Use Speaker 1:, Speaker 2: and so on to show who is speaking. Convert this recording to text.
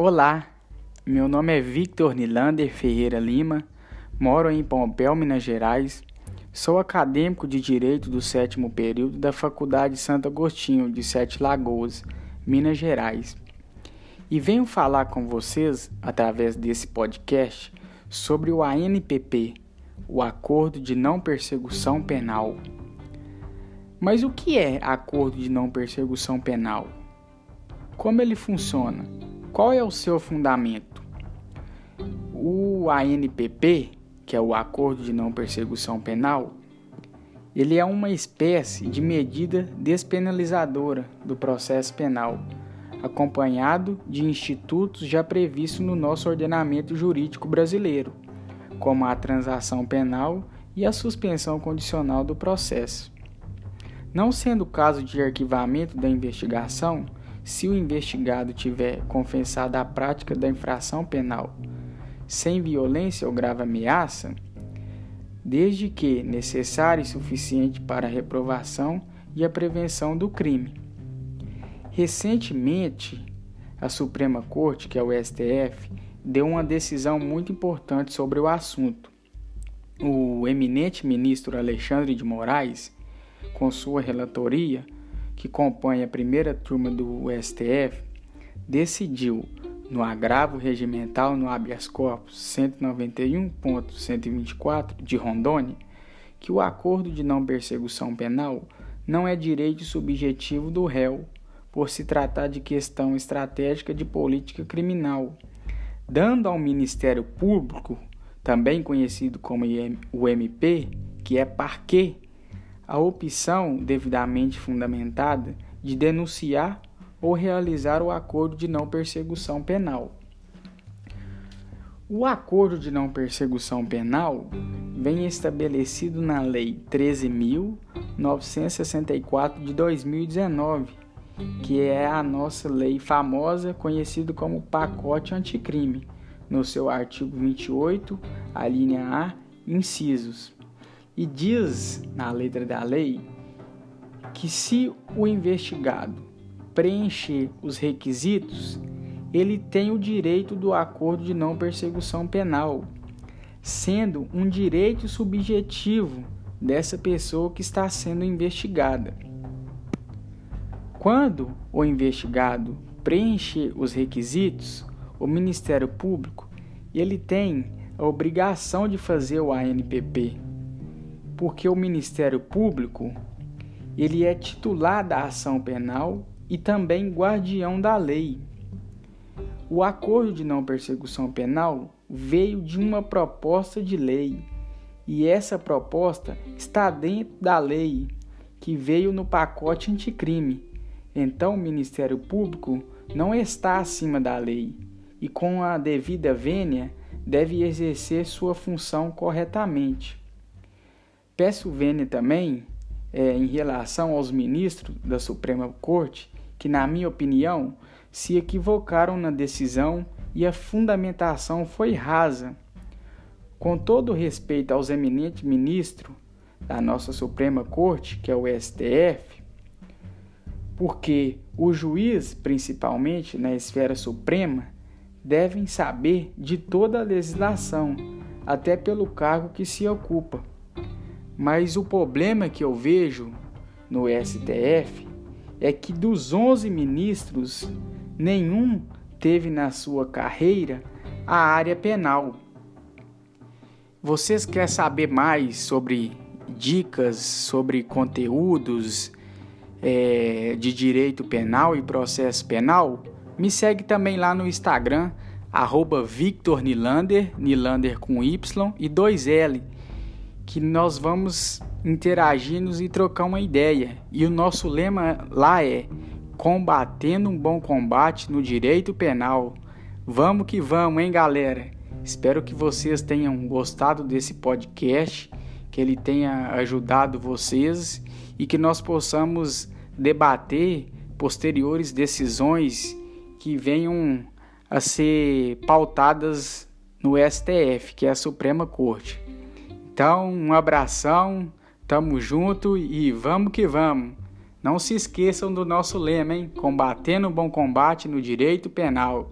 Speaker 1: Olá, meu nome é Victor Nilander Ferreira Lima, moro em Pompéu, Minas Gerais. Sou acadêmico de Direito do sétimo período da Faculdade Santo Agostinho de Sete Lagoas, Minas Gerais. E venho falar com vocês, através desse podcast, sobre o ANPP, o Acordo de Não Persecução Penal. Mas o que é Acordo de Não Persecução Penal? Como ele funciona? Qual é o seu fundamento? O ANPP, que é o Acordo de Não Persecução Penal, ele é uma espécie de medida despenalizadora do processo penal, acompanhado de institutos já previstos no nosso ordenamento jurídico brasileiro, como a transação penal e a suspensão condicional do processo. Não sendo caso de arquivamento da investigação, se o investigado tiver confessado a prática da infração penal sem violência ou grave ameaça, desde que necessário e suficiente para a reprovação e a prevenção do crime. Recentemente, a Suprema Corte, que é o STF, deu uma decisão muito importante sobre o assunto. O eminente ministro Alexandre de Moraes, com sua relatoria, que compõe a primeira turma do STF, decidiu, no agravo regimental no habeas corpus 191.124 de Rondônia, que o acordo de não persecução penal não é direito subjetivo do réu, por se tratar de questão estratégica de política criminal, dando ao Ministério Público, também conhecido como o MP, que é parquet, a opção devidamente fundamentada de denunciar ou realizar o acordo de não persecução penal. O acordo de não persecução penal vem estabelecido na Lei 13.964 de 2019, que é a nossa lei famosa conhecida como pacote anticrime, no seu artigo 28, a linha A, incisos e diz na letra da lei que se o investigado preencher os requisitos, ele tem o direito do acordo de não persecução penal, sendo um direito subjetivo dessa pessoa que está sendo investigada. Quando o investigado preencher os requisitos, o Ministério Público ele tem a obrigação de fazer o ANPP, porque o Ministério Público ele é titular da ação penal e também guardião da lei. O acordo de não persecução penal veio de uma proposta de lei e essa proposta está dentro da lei que veio no pacote anticrime. Então, o Ministério Público não está acima da lei e, com a devida vênia, deve exercer sua função corretamente. Peço vênia também é, em relação aos ministros da Suprema Corte que, na minha opinião, se equivocaram na decisão e a fundamentação foi rasa. Com todo respeito aos eminentes ministros da nossa Suprema Corte, que é o STF, porque o juiz, principalmente na esfera suprema, devem saber de toda a legislação, até pelo cargo que se ocupa. Mas o problema que eu vejo no STF é que dos 11 ministros, nenhum teve na sua carreira a área penal. Vocês querem saber mais sobre dicas, sobre conteúdos é, de direito penal e processo penal? Me segue também lá no Instagram, arroba Victor Nilander, Nilander com Y e 2L que nós vamos interagindo e trocar uma ideia. E o nosso lema lá é combatendo um bom combate no direito penal. Vamos que vamos, hein, galera? Espero que vocês tenham gostado desse podcast, que ele tenha ajudado vocês e que nós possamos debater posteriores decisões que venham a ser pautadas no STF, que é a Suprema Corte. Então, um abração, tamo junto e vamos que vamos. Não se esqueçam do nosso lema, hein? Combatendo o bom combate no direito penal.